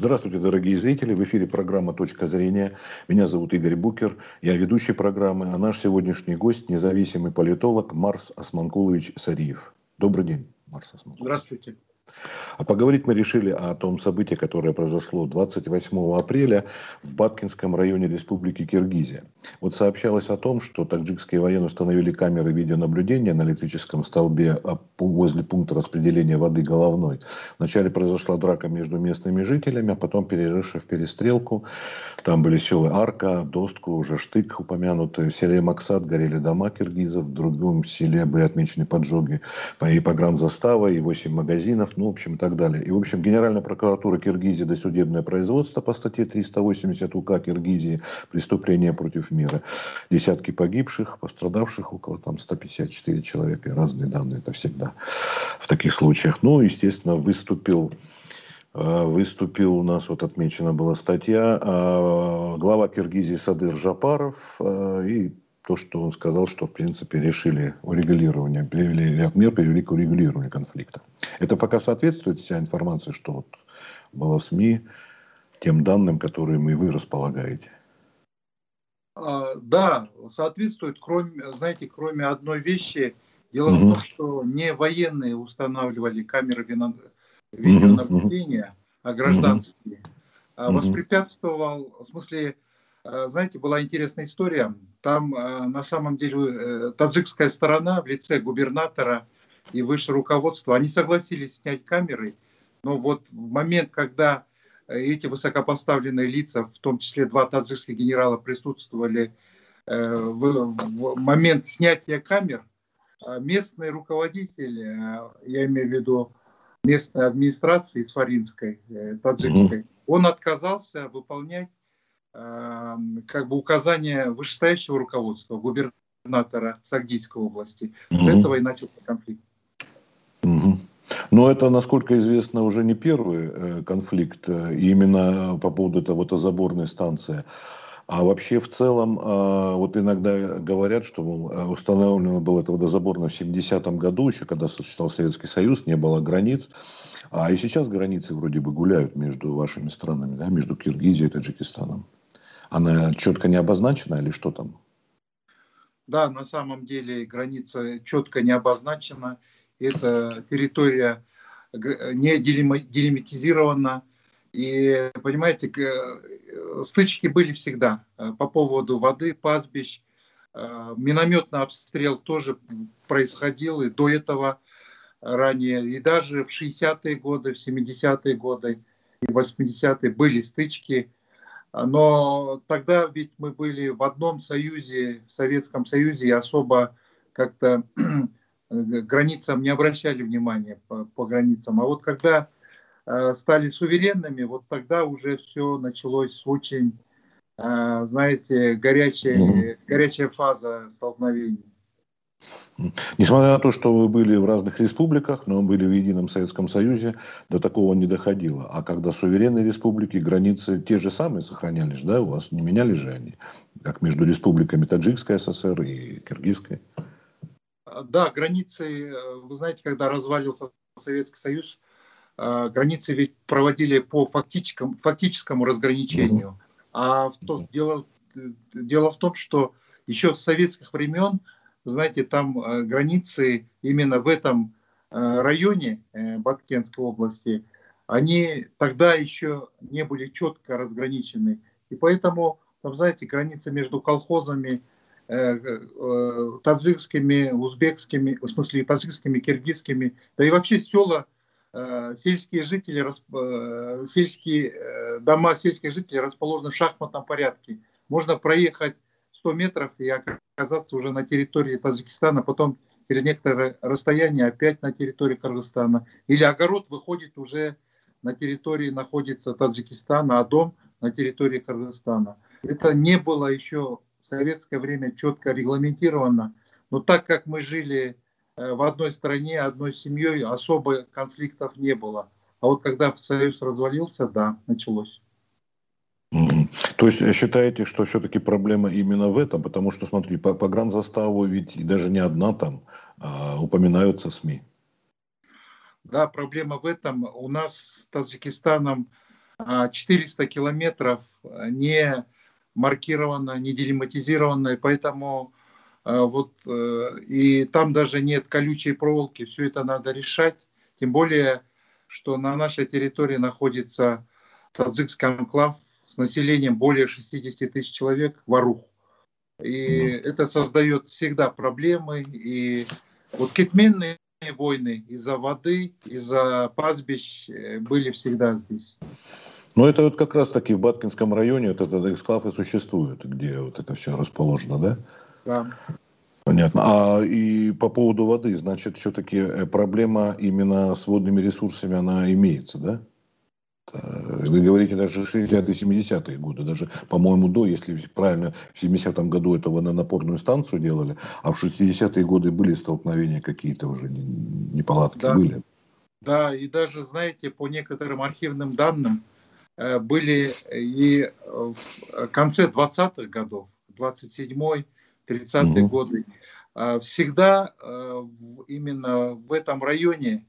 Здравствуйте, дорогие зрители. В эфире программа «Точка зрения». Меня зовут Игорь Букер. Я ведущий программы. А наш сегодняшний гость – независимый политолог Марс Османкулович Сариев. Добрый день, Марс Османкулович. Здравствуйте. А поговорить мы решили о том событии, которое произошло 28 апреля в Баткинском районе Республики Киргизия. Вот сообщалось о том, что таджикские военные установили камеры видеонаблюдения на электрическом столбе возле пункта распределения воды головной. Вначале произошла драка между местными жителями, а потом перерывшая в перестрелку. Там были селы Арка, Достку, уже Штык упомянутые. В селе Максат горели дома киргизов, в другом селе были отмечены поджоги и погранзастава, и 8 магазинов ну, в общем, и так далее. И, в общем, Генеральная прокуратура Киргизии досудебное производство по статье 380 УК Киргизии «Преступление против мира». Десятки погибших, пострадавших около там 154 человека. И разные данные это всегда в таких случаях. Ну, естественно, выступил э, выступил у нас, вот отмечена была статья, э, глава Киргизии Садыр Жапаров э, и то, что он сказал, что, в принципе, решили урегулирование, привели ряд мер, привели к урегулированию конфликта. Это пока соответствует вся информация, что вот было в СМИ, тем данным, которыми вы располагаете? А, да, соответствует, кроме, знаете, кроме одной вещи. Дело угу. в том, что не военные устанавливали камеры видеонаблюдения, угу. а гражданские. Угу. Воспрепятствовал, в смысле, знаете, была интересная история. Там а, на самом деле э, таджикская сторона в лице губернатора и высшее руководство, они согласились снять камеры, но вот в момент, когда эти высокопоставленные лица, в том числе два таджикских генерала, присутствовали э, в момент снятия камер, местный руководитель, э, я имею в виду местной администрации Сфаринской, таджикской, он отказался выполнять как бы указания вышестоящего руководства, губернатора Сагдийской области. Угу. С этого и начался конфликт. Угу. Но это, насколько известно, уже не первый э, конфликт, э, именно по поводу этого вот заборной станции. А вообще в целом, э, вот иногда говорят, что установлено было это водозаборно в 70-м году, еще когда существовал Советский Союз, не было границ. А и сейчас границы вроде бы гуляют между вашими странами, да, между Киргизией и Таджикистаном. Она четко не обозначена или что там? Да, на самом деле граница четко не обозначена. Это территория не делимитизирована. И, понимаете, стычки были всегда э, по поводу воды, пастбищ. Э, минометный обстрел тоже происходил и до этого ранее. И даже в 60-е годы, в 70-е годы и 80-е были стычки но тогда ведь мы были в одном союзе, в Советском Союзе, и особо как-то границам не обращали внимания по, по границам. А вот когда э, стали суверенными, вот тогда уже все началось с очень, э, знаете, горячая, горячая фаза столкновений. Несмотря на то, что вы были в разных республиках, но были в едином Советском Союзе, до такого не доходило. А когда суверенные республики, границы те же самые сохранялись, да, у вас не менялись же они, как между республиками Таджикской ССР и Киргизской? Да, границы, вы знаете, когда развалился Советский Союз, э, границы ведь проводили по фактическому, фактическому разграничению. А в то, дело, дело в том, что еще с советских времен знаете, там э, границы именно в этом э, районе э, Баткенской области, они тогда еще не были четко разграничены. И поэтому, там, знаете, границы между колхозами, таджикскими, узбекскими, в смысле таджикскими, киргизскими, да и вообще села, сельские жители, сельские дома сельских жителей расположены в шахматном порядке. Можно проехать 100 метров и оказаться уже на территории Таджикистана, потом через некоторое расстояние опять на территории Кыргызстана. Или огород выходит уже на территории, находится Таджикистана, а дом на территории Кыргызстана. Это не было еще в советское время четко регламентировано. Но так как мы жили э, в одной стране, одной семьей, особо конфликтов не было. А вот когда Союз развалился, да, началось. То есть э, считаете, что все-таки проблема именно в этом? Потому что, смотри, по, по гранзаставу ведь даже не одна там а, упоминаются СМИ. Да, проблема в этом. У нас с Таджикистаном 400 километров не маркировано, не делиматизировано, поэтому вот и там даже нет колючей проволоки, все это надо решать, тем более, что на нашей территории находится таджикский анклав с населением более 60 тысяч человек, Варух. И это создает всегда проблемы. И вот кетменные войны из-за воды, из-за пастбищ э, были всегда здесь. Ну, это вот как раз-таки в Баткинском районе вот этот эксклав и существует, где вот это все расположено, да? Да. Понятно. А и по поводу воды, значит, все-таки э, проблема именно с водными ресурсами, она имеется, да? Вы говорите даже 60-е, 70-е годы, даже, по-моему, до, если правильно, в 70-м году это водонапорную станцию делали, а в 60-е годы были столкновения какие-то уже, неполадки да. были. Да, и даже, знаете, по некоторым архивным данным, э, были и в конце 20-х годов, 27-й, 30-е угу. годы, а всегда э, именно в этом районе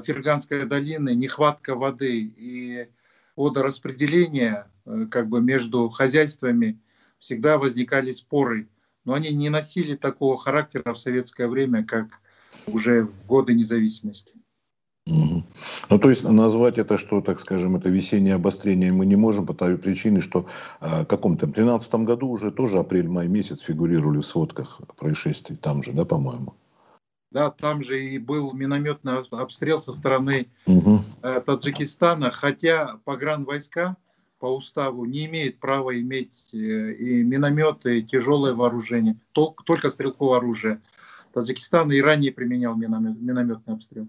Ферганской долины нехватка воды и водораспределение э, как бы между хозяйствами всегда возникали споры, но они не носили такого характера в советское время, как уже в годы независимости. Ну, то есть назвать это, что, так скажем, это весеннее обострение мы не можем по той причине, что э, в каком-то 13 году уже тоже апрель-май месяц фигурировали в сводках происшествий там же, да, по-моему? Да, там же и был минометный обстрел со стороны угу. э, Таджикистана, хотя погранвойска по уставу не имеют права иметь э, и минометы, и тяжелое вооружение, только, только стрелковое оружие. Таджикистан и ранее применял миномет, минометный обстрел.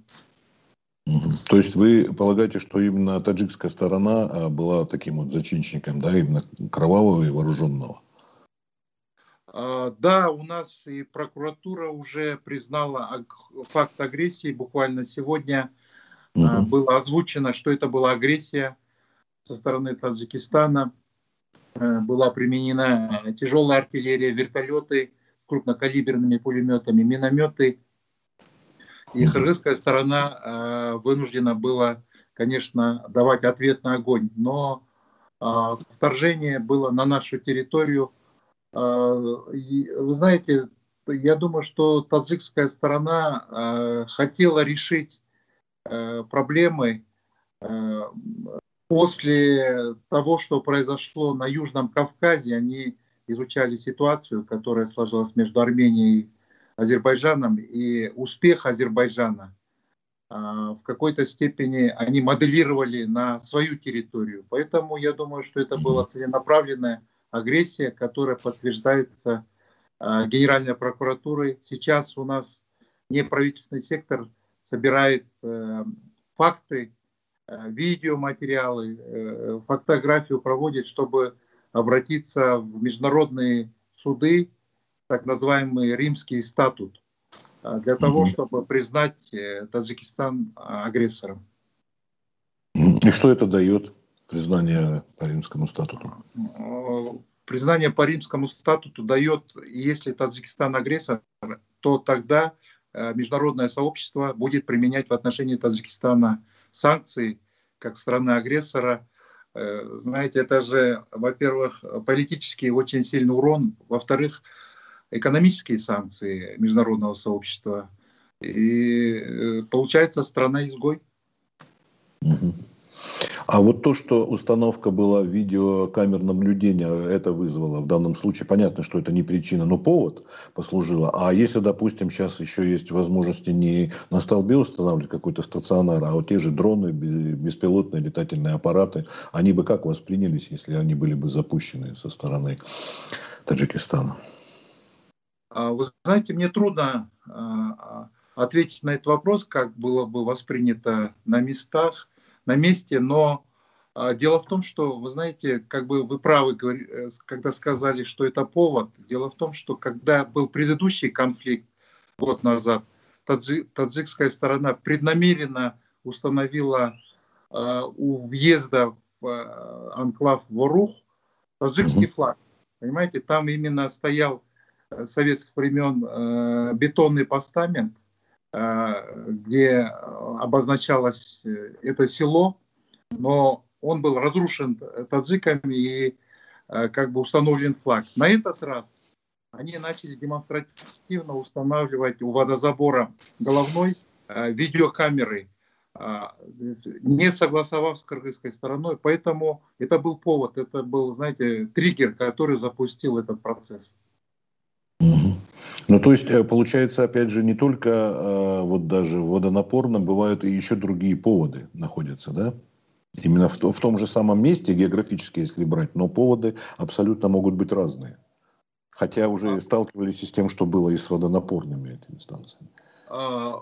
То есть вы полагаете, что именно таджикская сторона а, была таким вот зачинщиком, да, именно кровавого и вооруженного? А, да, у нас и прокуратура уже признала факт агрессии. Буквально сегодня угу. было озвучено, что это была агрессия со стороны Таджикистана. Э, была применена тяжелая артиллерия, вертолеты крупнокалиберными пулеметами, минометы. И кыргызская сторона э, вынуждена была, конечно, давать ответный огонь. Но а, вторжение было на нашу территорию – а, вы знаете, я думаю, что таджикская сторона а, хотела решить а, проблемы после того, что произошло на Южном Кавказе. Они изучали ситуацию, которая сложилась между Арменией и Азербайджаном, и успех Азербайджана в какой-то степени они моделировали на свою территорию. Поэтому я думаю, что это было целенаправленное агрессия, которая подтверждается э, Генеральной прокуратурой. Сейчас у нас неправительственный сектор собирает э, факты, э, видеоматериалы, э, фотографию проводит, чтобы обратиться в международные суды, так называемый римский статут, э, для того, чтобы признать э, Таджикистан агрессором. И что это дает? признание по римскому статуту? Признание по римскому статуту дает, если Таджикистан агрессор, то тогда э, международное сообщество будет применять в отношении Таджикистана санкции как страны-агрессора. Э, знаете, это же, во-первых, политический очень сильный урон, во-вторых, экономические санкции международного сообщества. И э, получается страна-изгой. Угу. А вот то, что установка была видеокамер наблюдения, это вызвало в данном случае, понятно, что это не причина, но повод послужило. А если, допустим, сейчас еще есть возможности не на столбе устанавливать какой-то стационар, а вот те же дроны, беспилотные летательные аппараты, они бы как воспринялись, если они были бы запущены со стороны Таджикистана? А, вы знаете, мне трудно а, ответить на этот вопрос, как было бы воспринято на местах на месте, но а, дело в том, что, вы знаете, как бы вы правы, э, когда сказали, что это повод. Дело в том, что когда был предыдущий конфликт год назад, таджи, таджикская сторона преднамеренно установила э, у въезда в э, анклав Ворух таджикский флаг. Понимаете, там именно стоял э, советских времен э, бетонный постамент, где обозначалось э, это село, но он был разрушен таджиками и как бы установлен флаг. На этот раз они начали демонстративно устанавливать у водозабора головной видеокамеры, не согласовав с кыргызской стороной. Поэтому это был повод, это был, знаете, триггер, который запустил этот процесс. Ну, то есть, э, получается, опять же, не только э, вот даже водонапорно, бывают и еще другие поводы находятся, да? Именно в, в том же самом месте, географически, если брать, но поводы абсолютно могут быть разные. Хотя уже сталкивались и с тем, что было и с водонапорными этими станциями. А,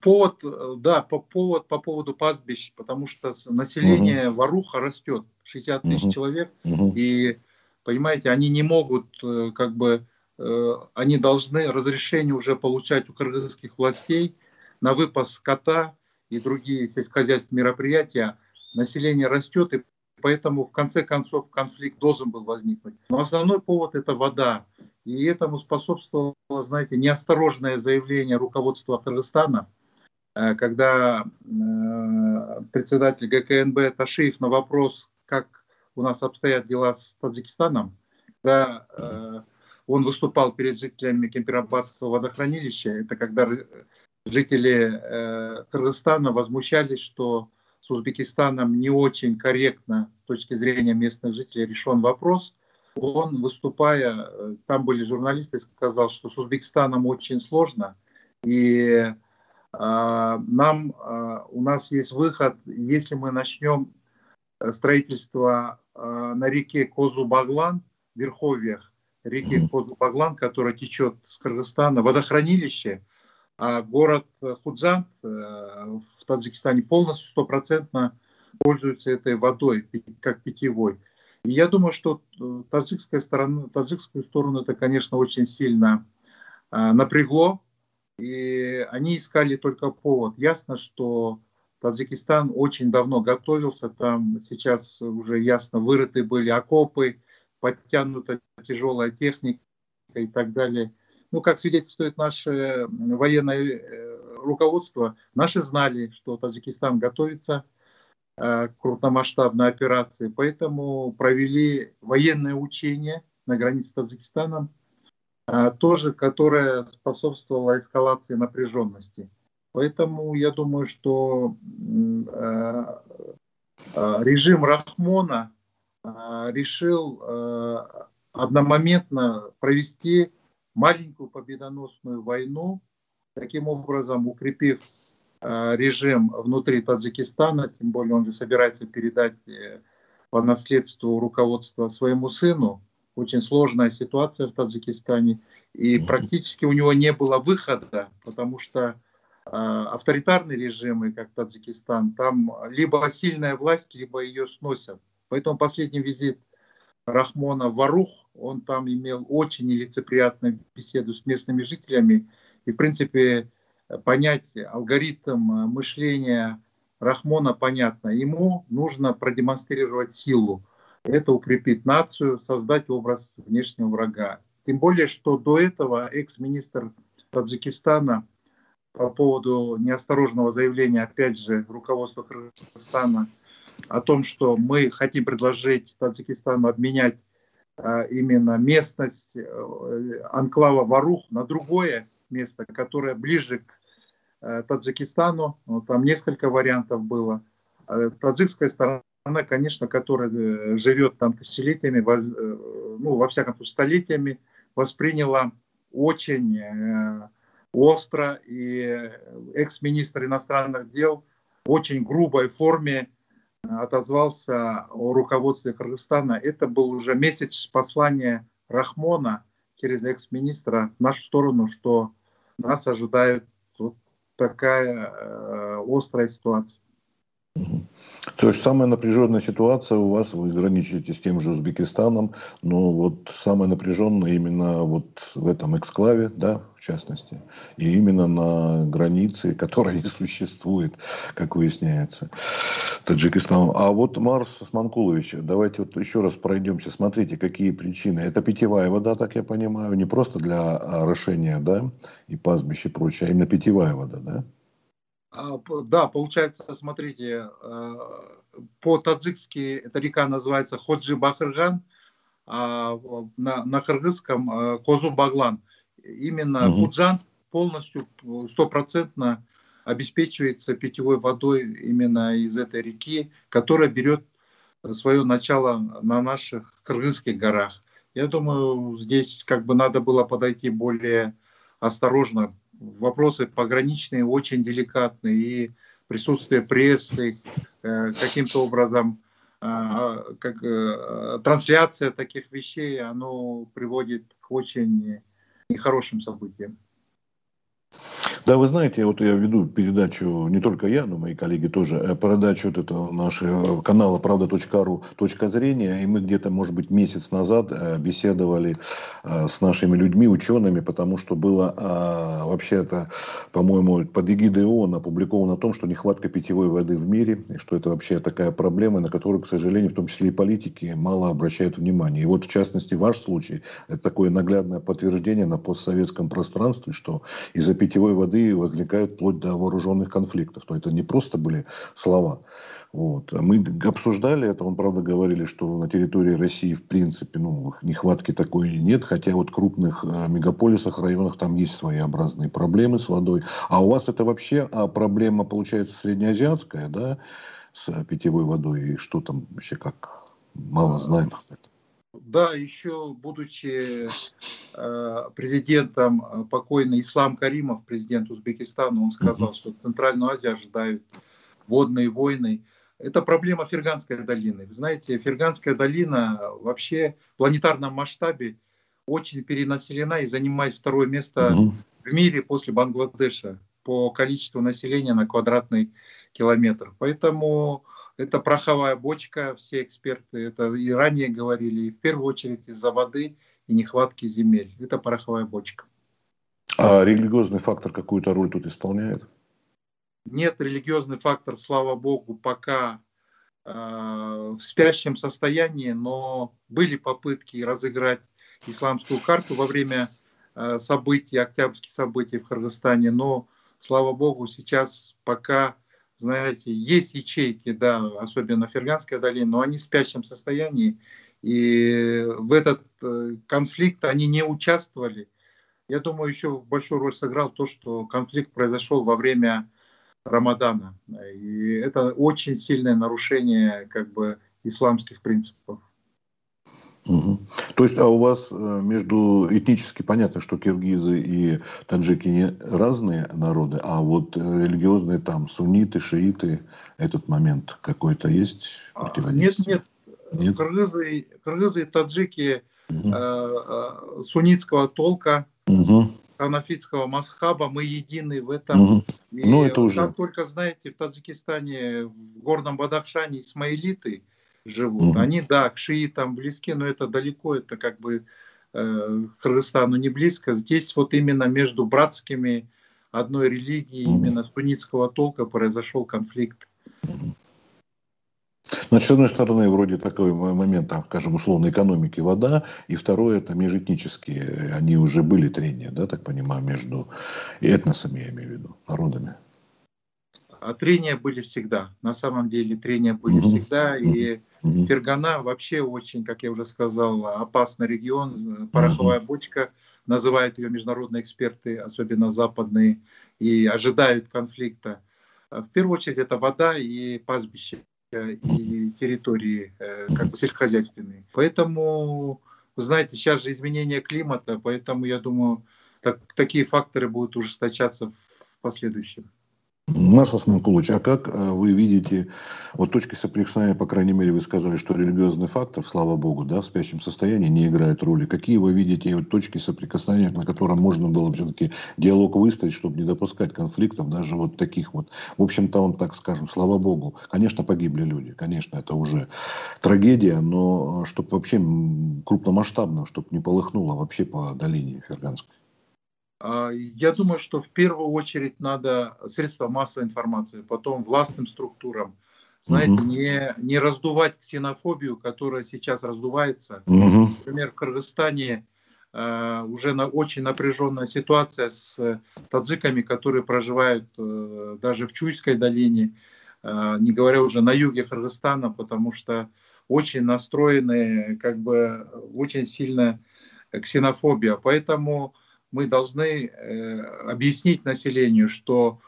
повод, да, по, повод по поводу пастбищ, потому что население угу. Варуха растет, 60 тысяч угу. человек, угу. и, понимаете, они не могут э, как бы они должны разрешение уже получать у кыргызских властей на выпас скота и другие сельскохозяйственные мероприятия. Население растет, и поэтому в конце концов конфликт должен был возникнуть. Но основной повод – это вода. И этому способствовало, знаете, неосторожное заявление руководства Кыргызстана, э, когда э, председатель ГКНБ Ташиев на вопрос, как у нас обстоят дела с Таджикистаном, да, он выступал перед жителями Кемпирабадского водохранилища. Это когда жители э, Кыргызстана возмущались, что с Узбекистаном не очень корректно с точки зрения местных жителей решен вопрос. Он, выступая, э, там были журналисты, сказал, что с Узбекистаном очень сложно. И э, нам, э, у нас есть выход, если мы начнем строительство на реке Козу-Баглан, в Верховьях, реки Козу-Баглан, которая течет с Кыргызстана, водохранилище, а город Худжан э, в Таджикистане полностью стопроцентно пользуется этой водой, как питьевой. И я думаю, что э, таджикская сторона, таджикскую сторону это, конечно, очень сильно э, напрягло, и они искали только повод. Ясно, что Таджикистан очень давно готовился, там сейчас уже ясно вырыты были окопы, подтянута тяжелая техника и так далее. Ну, как свидетельствует наше военное э, руководство, наши знали, что Таджикистан готовится э, к крупномасштабной операции, поэтому провели военное учение на границе с Таджикистаном, э, тоже, которое способствовало эскалации напряженности. Поэтому я думаю, что режим Рахмона решил а, одномоментно провести маленькую победоносную войну, таким образом укрепив а, режим внутри Таджикистана, тем более он же собирается передать э, по наследству руководство своему сыну. Очень сложная ситуация в Таджикистане, и практически у него не было выхода, потому что авторитарные режимы, как Таджикистан, там либо сильная власть, либо ее сносят. Поэтому последний визит Рахмона в Арух, он там имел очень нелицеприятную беседу с местными жителями. И, в принципе, понять алгоритм мышления Рахмона понятно. Ему нужно продемонстрировать силу. Это укрепит нацию, создать образ внешнего врага. Тем более, что до этого экс-министр Таджикистана по поводу неосторожного заявления, опять же, руководства Кыргызстана о том, что мы хотим предложить Таджикистану обменять а, именно местность э, анклава Варух на другое место, которое ближе к э, Таджикистану. Ну, там несколько вариантов было. А таджикская сторона, конечно, которая э, живет там тысячелетиями, ну, во всяком случае, столетиями, восприняла очень остро, и экс-министр иностранных дел в очень грубой форме отозвался о руководстве Кыргызстана. Это был уже месяц послания Рахмона через экс-министра в нашу сторону, что нас ожидает вот такая э, острая ситуация. То есть самая напряженная ситуация у вас, вы граничите с тем же Узбекистаном, но вот самая напряженная именно вот в этом эксклаве, да, в частности, и именно на границе, которая не существует, как выясняется, Таджикистаном. А вот Марс Османкулович, давайте вот еще раз пройдемся, смотрите, какие причины. Это питьевая вода, так я понимаю, не просто для орошения, да, и пастбища и прочее, а именно питьевая вода, да? А, да, получается, смотрите, по-таджикски эта река называется Ходжи Бахырган, а на, на кыргызском Козу Баглан. Именно угу. Худжан полностью стопроцентно обеспечивается питьевой водой именно из этой реки, которая берет свое начало на наших кыргызских горах. Я думаю, здесь как бы надо было подойти более осторожно. Вопросы пограничные очень деликатные, и присутствие прессы э, каким-то образом, э, как э, трансляция таких вещей, оно приводит к очень нехорошим событиям. Да, вы знаете, вот я веду передачу, не только я, но мои коллеги тоже, э, передачу вот этого нашего канала правда.ру «Точка зрения», и мы где-то, может быть, месяц назад э, беседовали э, с нашими людьми, учеными, потому что было вообще-то, по-моему, под эгидой ООН опубликовано о том, что нехватка питьевой воды в мире, и что это вообще такая проблема, на которую, к сожалению, в том числе и политики, мало обращают внимание. И вот, в частности, ваш случай, это такое наглядное подтверждение на постсоветском пространстве, что из-за питьевой воды воды возникают вплоть до вооруженных конфликтов. То это не просто были слова. Вот. Мы обсуждали это, он, правда, говорили, что на территории России, в принципе, ну, нехватки такой нет, хотя вот в крупных э, мегаполисах, районах там есть своеобразные проблемы с водой. А у вас это вообще а проблема, получается, среднеазиатская, да, с питьевой водой, и что там вообще как мало знаем. Да, еще будучи э, президентом э, покойный Ислам Каримов, президент Узбекистана, он сказал, что Центральную Азию ожидают водные войны. Это проблема Ферганской долины. Вы знаете, Ферганская долина вообще в планетарном масштабе очень перенаселена и занимает второе место в мире после Бангладеша по количеству населения на квадратный километр. Поэтому это пороховая бочка, все эксперты это и ранее говорили, и в первую очередь из-за воды и нехватки земель. Это пороховая бочка. А религиозный фактор какую-то роль тут исполняет? Нет, религиозный фактор, слава богу, пока э, в спящем состоянии, но были попытки разыграть исламскую карту во время э, событий, октябрьских событий в Кыргызстане, но, слава богу, сейчас пока знаете, есть ячейки, да, особенно Ферганская долина, но они в спящем состоянии, и в этот э, конфликт они не участвовали. Я думаю, еще большую роль сыграл то, что конфликт произошел во время Рамадана. И это очень сильное нарушение как бы исламских принципов. Угу. То есть, а у вас э, между этнически понятно, что киргизы и таджики не разные народы, а вот религиозные там сунниты, шииты, этот момент какой-то есть а? Нет, нет. нет? Кыргызы, кыргызы и таджики угу. э, суннитского толка, угу. ханафитского масхаба, мы едины в этом. Угу. ну, это уже. Как только, знаете, в Таджикистане, в горном Бадахшане исмаилиты – живут. Угу. Они, да, к шиитам близки, но это далеко, это как бы э, Кыргызстану не близко. Здесь вот именно между братскими одной религии, угу. именно суннитского толка произошел конфликт. Значит, с одной стороны, вроде такой момент, там, скажем, условной экономики вода, и второе, это межэтнические, они уже были трения, да, так понимаю, между этносами, я имею в виду, народами. А трения были всегда. На самом деле трения были всегда. И. Фергана вообще очень, как я уже сказал, опасный регион. Пороховая бочка, называют ее международные эксперты, особенно западные, и ожидают конфликта. В первую очередь это вода и пастбище, и территории э, как бы сельскохозяйственные. Поэтому, вы знаете, сейчас же изменение климата, поэтому я думаю, так, такие факторы будут ужесточаться в последующем. Маршал Сманкулович, а как э, вы видите, вот точки соприкосновения, по крайней мере, вы сказали, что религиозный фактор, слава богу, да, в спящем состоянии не играет роли. Какие вы видите вот точки соприкосновения, на котором можно было все-таки диалог выставить, чтобы не допускать конфликтов, даже вот таких вот. В общем-то, он, так скажем, слава богу, конечно, погибли люди, конечно, это уже трагедия, но э, чтобы вообще крупномасштабно, чтобы не полыхнуло вообще по долине Ферганской. А, я думаю, что в первую очередь надо средства массовой информации, потом властным структурам. Знаете, угу. не, не раздувать ксенофобию, которая сейчас раздувается. Угу. Например, в Кыргызстане э, уже на, очень напряженная ситуация с таджиками, которые проживают э, даже в Чуйской долине, не говоря уже на юге Кыргызстана, потому что очень настроены, как бы очень сильно ксенофобия. Поэтому мы должны объяснить населению, что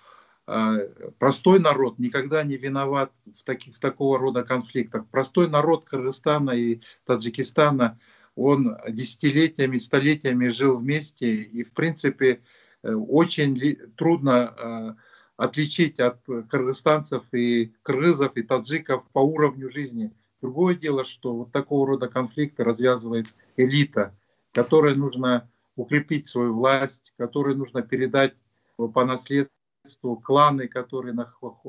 простой народ никогда не виноват в, таких, в такого рода конфликтах. Простой народ Кыргызстана и Таджикистана – он десятилетиями, столетиями жил вместе, и, в принципе, э, очень трудно э, отличить от кыргызстанцев и кыргызов и таджиков по уровню жизни. Другое дело, что вот такого рода конфликты развязывает элита, которой нужно укрепить свою власть, которой нужно передать по наследству кланы, которые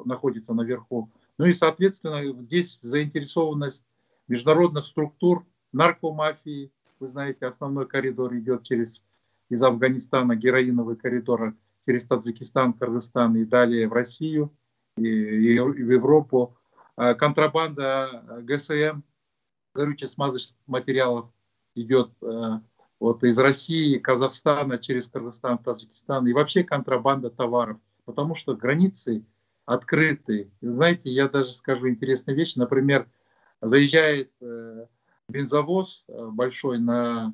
находятся наверху. Ну и, соответственно, здесь заинтересованность международных структур наркомафии. Вы знаете, основной коридор идет через из Афганистана, героиновый коридор через Таджикистан, Кыргызстан и далее в Россию и, и в Европу. А контрабанда ГСМ, горюче-смазочных материалов, идет э, вот из России, Казахстана через Кыргызстан, Таджикистан и вообще контрабанда товаров, потому что границы открыты. Знаете, я даже скажу интересную вещь. Например, заезжает э, бензовоз э, большой на,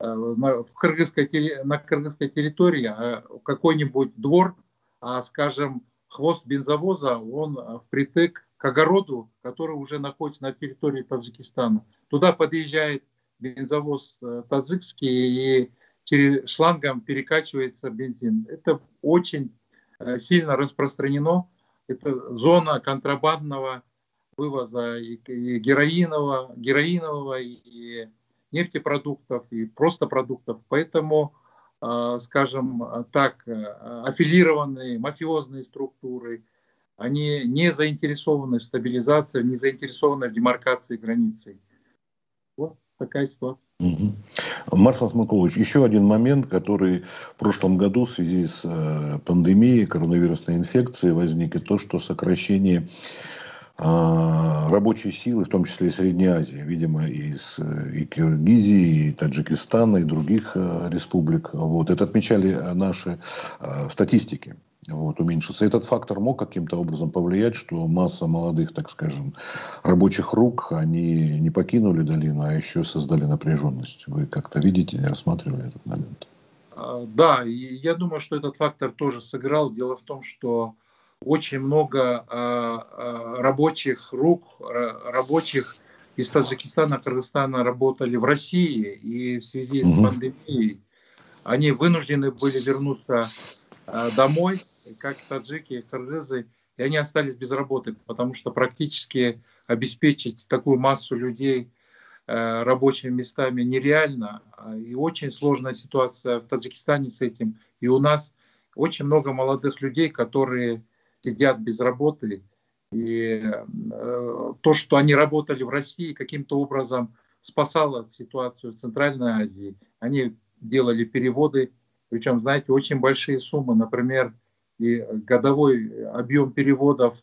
э, на, в кыргызской, на кыргызской территории, а какой-нибудь двор, а, скажем, хвост бензовоза, он впритык к огороду, который уже находится на территории Таджикистана. Туда подъезжает бензовоз э, таджикский и через шлангом перекачивается бензин. Это очень сильно распространено. Это зона контрабандного вывоза и, героинового, героинового, и нефтепродуктов, и просто продуктов. Поэтому, э, скажем так, э, аффилированные мафиозные структуры, они не заинтересованы в стабилизации, не заинтересованы в демаркации границы. Вот такая ситуация. Угу. Маршал Смакулович, еще один момент, который в прошлом году в связи с э, пандемией коронавирусной инфекцией возник, и то, что сокращение рабочей силы, в том числе и Средней Азии, видимо, из и Киргизии, и Таджикистана, и других э, республик. Вот. Это отмечали наши э, статистики. Вот, уменьшился. Этот фактор мог каким-то образом повлиять, что масса молодых, так скажем, рабочих рук, они не покинули долину, а еще создали напряженность. Вы как-то видите, рассматривали этот момент? А, да, я думаю, что этот фактор тоже сыграл. Дело в том, что очень много а, а, рабочих рук, рабочих из Таджикистана, Кыргызстана работали в России, и в связи с пандемией они вынуждены были вернуться а, домой, как таджики, кыргызы, и они остались без работы, потому что практически обеспечить такую массу людей рабочими местами нереально. И очень сложная ситуация в Таджикистане с этим. И у нас очень много молодых людей, которые сидят без работы. И э, то, что они работали в России, каким-то образом спасало ситуацию в Центральной Азии. Они делали переводы, причем, знаете, очень большие суммы. Например, и годовой объем переводов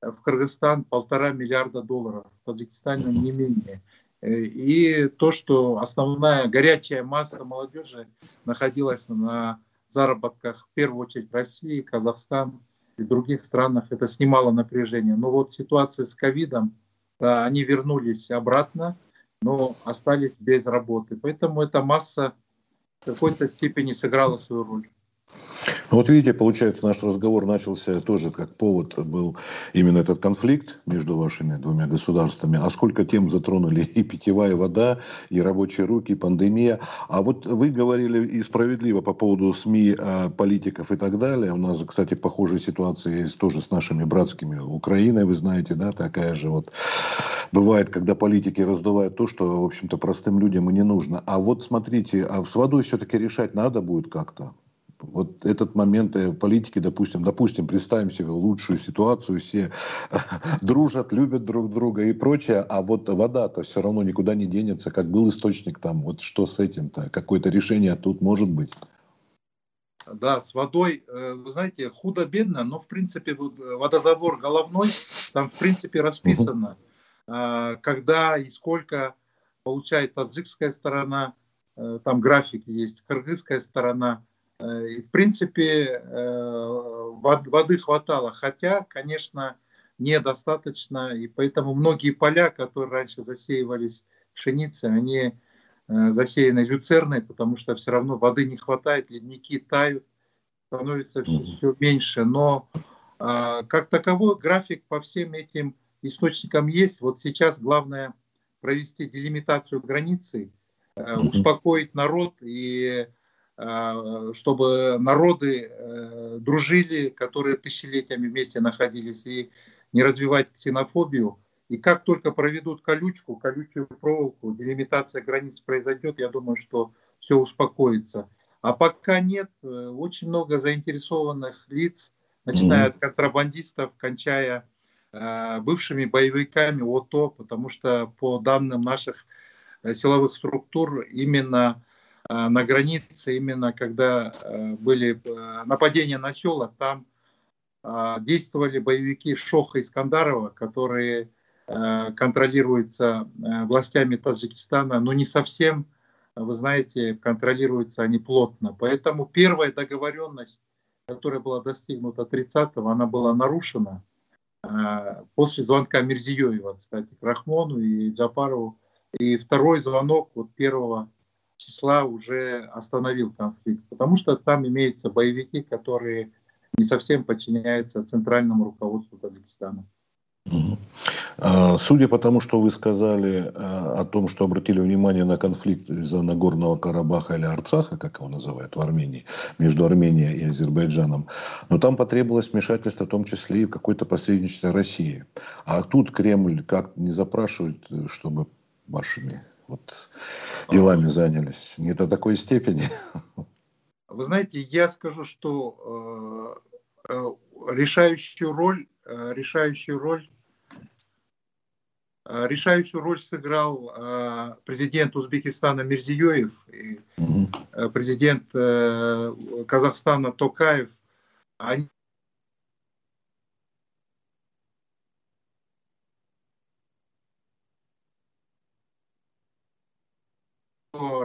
в Кыргызстан полтора миллиарда долларов, в Таджикистане не менее. И то, что основная горячая масса молодежи находилась на заработках в первую очередь России, Казахстан, и других странах это снимало напряжение. Но вот ситуация с ковидом, они вернулись обратно, но остались без работы. Поэтому эта масса в какой-то степени сыграла свою роль. Ну, вот видите, получается, наш разговор начался тоже как повод был именно этот конфликт между вашими двумя государствами. А сколько тем затронули и питьевая вода, и рабочие руки, и пандемия. А вот вы говорили и справедливо по поводу СМИ, а, политиков и так далее. У нас, кстати, похожая ситуация есть тоже с нашими братскими Украиной, вы знаете, да, такая же вот бывает, когда политики раздувают то, что, в общем-то, простым людям и не нужно. А вот смотрите, а с водой все-таки решать надо будет как-то? Вот этот момент э, политики, допустим, допустим, представим себе лучшую ситуацию, все дружат, любят друг друга и прочее, а вот вода-то все равно никуда не денется, как был источник там, вот что с этим-то, какое-то решение тут может быть. Да, с водой, э, вы знаете, худо-бедно, но в принципе водозабор головной, там в принципе расписано, угу. когда и сколько получает таджикская сторона, э, там графики есть, кыргызская сторона. И, в принципе, воды хватало, хотя, конечно, недостаточно, и поэтому многие поля, которые раньше засеивались пшеницей, они засеяны люцерной, потому что все равно воды не хватает, ледники тают, становится все, все меньше. Но как таковой график по всем этим источникам есть. Вот сейчас главное провести делимитацию границы, э, успокоить народ и э, чтобы народы э, дружили, которые тысячелетиями вместе находились, и не развивать ксенофобию. И как только проведут колючку, колючую проволоку, делимитация границ произойдет, я думаю, что все успокоится. А пока нет, очень много заинтересованных лиц, начиная от контрабандистов, кончая Э, бывшими боевиками ОТО, потому что по данным наших э, силовых структур именно э, на границе, именно когда были нападения на села, там действовали боевики Шоха Искандарова, которые контролируются властями Таджикистана, но не совсем, вы знаете, контролируются они плотно. Поэтому первая договоренность, которая была достигнута 30-го, она была нарушена. После звонка Мирзиёева, кстати, к Рахмону и Джапарову. И второй звонок вот первого числа уже остановил конфликт, потому что там имеются боевики, которые не совсем подчиняются центральному руководству Таджикистана. А, судя по тому, что вы сказали а, о том, что обратили внимание на конфликт из-за Нагорного Карабаха или Арцаха, как его называют в Армении, между Арменией и Азербайджаном, но там потребовалось вмешательство, в том числе и в какое-то посредничество России. А тут Кремль как не запрашивает, чтобы вашими вот делами занялись? Не до такой степени? Вы знаете, я скажу, что э, э решающую роль, э, решающую роль Э, решающую роль сыграл э, президент Узбекистана Мирзиёев и э, президент Казахстана Токаев. Они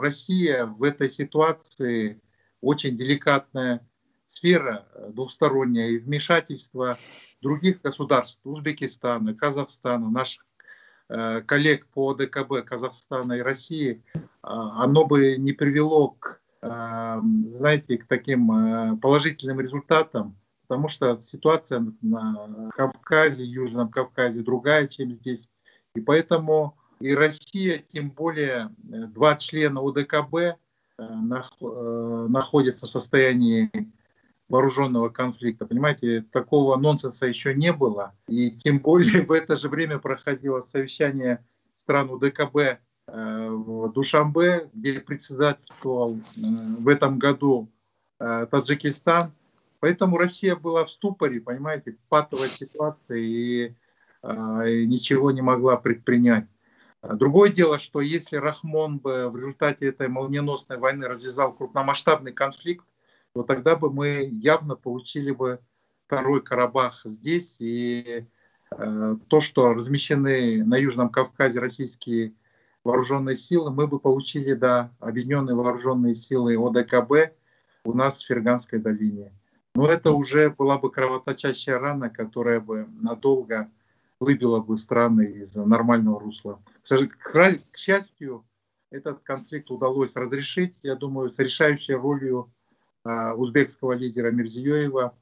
Россия в этой ситуации очень деликатная сфера двусторонняя и вмешательство других государств, Узбекистана, Казахстана, наших Э, коллег по ДКБ Казахстана и России, а, оно бы не привело к, э, знаете, к таким э, положительным результатам, потому что ситуация на Кавказе, Южном Кавказе другая, чем здесь. И поэтому и Россия, тем более два члена ОДКБ находятся в состоянии вооруженного конфликта. Понимаете, такого нонсенса еще не было. И тем более в это же время проходило совещание стран УДКБ э, в Душамбе, где председательствовал э, в этом году э, Таджикистан. Поэтому Россия была в ступоре, понимаете, в патовой ситуации и, и ничего не могла предпринять. Другое дело, что если Рахмон бы в результате этой молниеносной войны развязал крупномасштабный конфликт, то тогда бы мы явно получили бы второй Карабах здесь. И э, то, что размещены на Южном Кавказе российские вооруженные силы, мы бы получили, да, объединенные вооруженные силы ОДКБ у нас в Ферганской долине. Но это уже была бы кровоточащая рана, которая бы надолго выбила бы страны из нормального русла. К счастью, этот конфликт удалось разрешить, я думаю, с решающей ролью а, узбекского лидера Мирзиёева,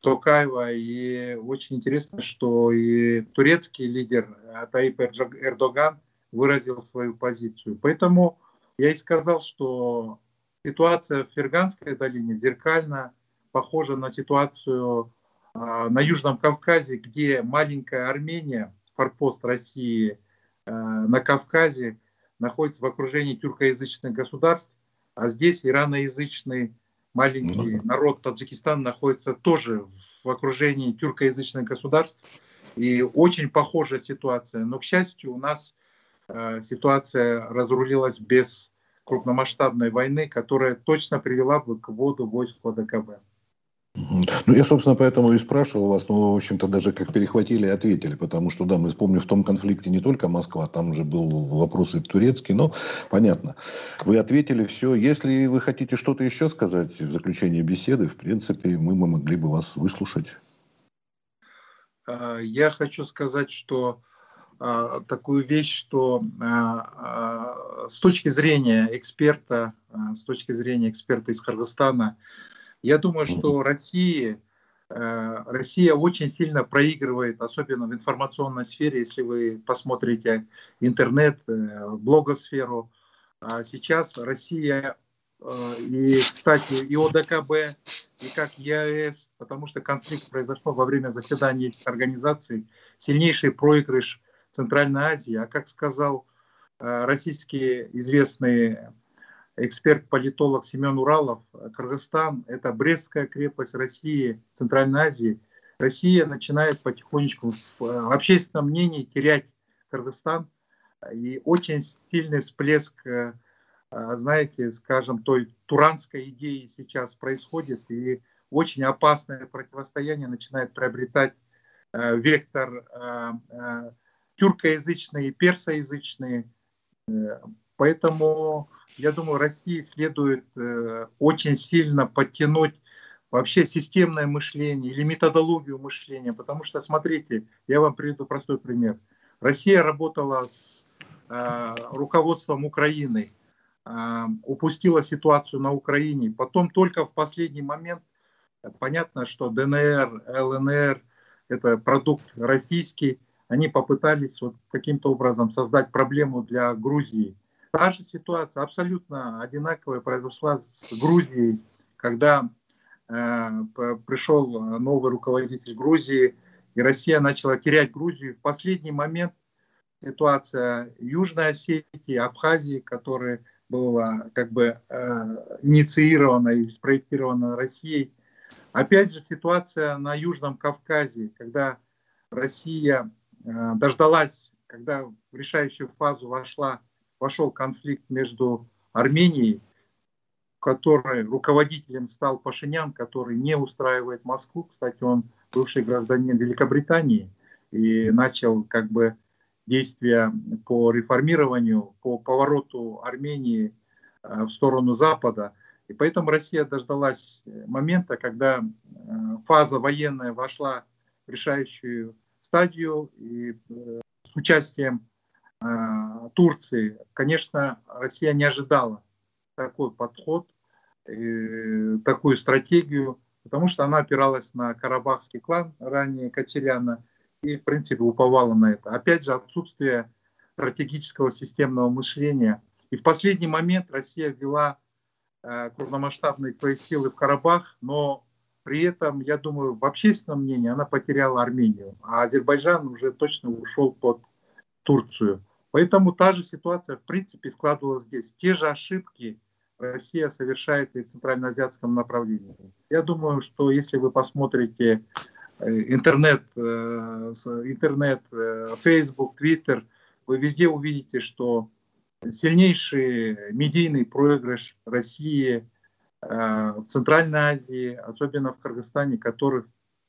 Токаева. И очень интересно, что и турецкий лидер а, Таип Эрдоган выразил свою позицию. Поэтому я и сказал, что ситуация в Ферганской долине зеркально похожа на ситуацию на Южном Кавказе, где маленькая Армения, форпост России на Кавказе, находится в окружении тюркоязычных государств, а здесь ираноязычный маленький ну народ Таджикистана находится тоже в окружении тюркоязычных государств. И очень похожая ситуация. Но, к счастью, у нас э, ситуация разрулилась без крупномасштабной войны, которая точно привела бы к вводу войск ОДКБ. Ну, я, собственно, поэтому и спрашивал вас, ну, в общем-то, даже как перехватили и ответили, потому что, да, мы вспомним, в том конфликте не только Москва, там же был вопрос и турецкий, но понятно. Вы ответили все. Если вы хотите что-то еще сказать в заключении беседы, в принципе, мы, мы могли бы вас выслушать. А, я хочу сказать, что а, такую вещь, что а, с точки зрения эксперта, с точки зрения эксперта из Кыргызстана, я думаю, что Россия, э, Россия очень сильно проигрывает, особенно в информационной сфере, если вы посмотрите интернет, э, блогосферу. А сейчас Россия э, и, кстати, и ОДКБ, и как ЕАЭС, потому что конфликт произошел во время заседания этих организаций, сильнейший проигрыш Центральной Азии. А как сказал российский известный эксперт-политолог Семен Уралов, Кыргызстан – это Брестская крепость России, Центральной Азии. Россия начинает потихонечку в общественном мнении терять Кыргызстан. И очень сильный всплеск, э, знаете, скажем, той туранской идеи сейчас происходит. И очень опасное противостояние начинает приобретать э, вектор э, тюркоязычный и персоязычный. Поэтому я думаю, России следует э, очень сильно подтянуть вообще системное мышление или методологию мышления, потому что, смотрите, я вам приведу простой пример. Россия работала с э, руководством Украины, э, упустила ситуацию на Украине, потом только в последний момент, понятно, что ДНР, ЛНР, это продукт российский, они попытались вот каким-то образом создать проблему для Грузии. Та же ситуация абсолютно одинаковая произошла с Грузией, когда э, пришел новый руководитель Грузии, и Россия начала терять Грузию. В последний момент ситуация Южной Осетии, Абхазии, которая была как бы э, инициирована и спроектирована Россией. Опять же ситуация на Южном Кавказе, когда Россия э, дождалась, когда в решающую фазу вошла пошел конфликт между Арменией, которой руководителем стал Пашинян, который не устраивает Москву. Кстати, он бывший гражданин Великобритании и начал как бы действия по реформированию, по повороту Армении э, в сторону Запада. И поэтому Россия дождалась момента, когда э, фаза военная вошла в решающую стадию и э, с участием Турции, конечно, Россия не ожидала такой подход, такую стратегию, потому что она опиралась на карабахский клан, ранее Кочеряна, и, в принципе, уповала на это. Опять же, отсутствие стратегического системного мышления. И в последний момент Россия ввела э, крупномасштабные свои силы в Карабах, но при этом, я думаю, в общественном мнении она потеряла Армению, а Азербайджан уже точно ушел под Турцию. Поэтому та же ситуация, в принципе, складывалась здесь. Те же ошибки Россия совершает и в центральноазиатском направлении. Я думаю, что если вы посмотрите э, интернет, э, интернет, э, Facebook, Twitter, вы везде увидите, что сильнейший медийный проигрыш России в Центральной Азии, особенно в Кыргызстане, который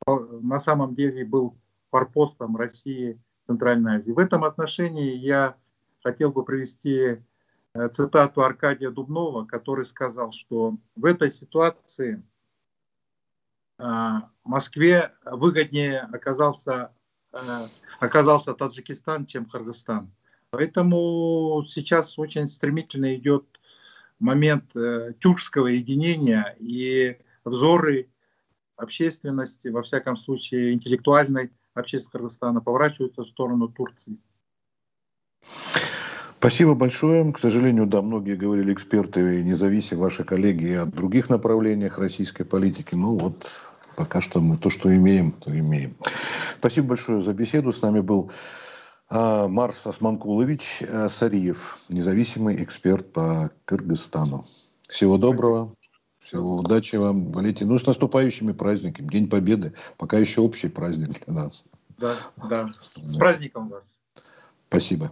на самом деле был форпостом России Центральной Азии. В этом отношении я хотел бы привести э, цитату Аркадия Дубнова, который сказал, что в этой ситуации э, Москве выгоднее оказался, э, оказался Таджикистан, чем Кыргызстан. Поэтому сейчас очень стремительно идет момент тюркского единения и взоры общественности, во всяком случае интеллектуальной общественности Кыргызстана, поворачиваются в сторону Турции. Спасибо большое. К сожалению, да, многие говорили эксперты, независимо ваши коллеги о других направлениях российской политики. Ну вот, пока что мы то, что имеем, то имеем. Спасибо большое за беседу. С нами был а, Марс Османкулович а, Сариев, независимый эксперт по Кыргызстану. Всего доброго. Всего удачи вам, Валентин. Ну, с наступающими праздниками. День Победы. Пока еще общий праздник для нас. Да, да. С праздником вас. Спасибо.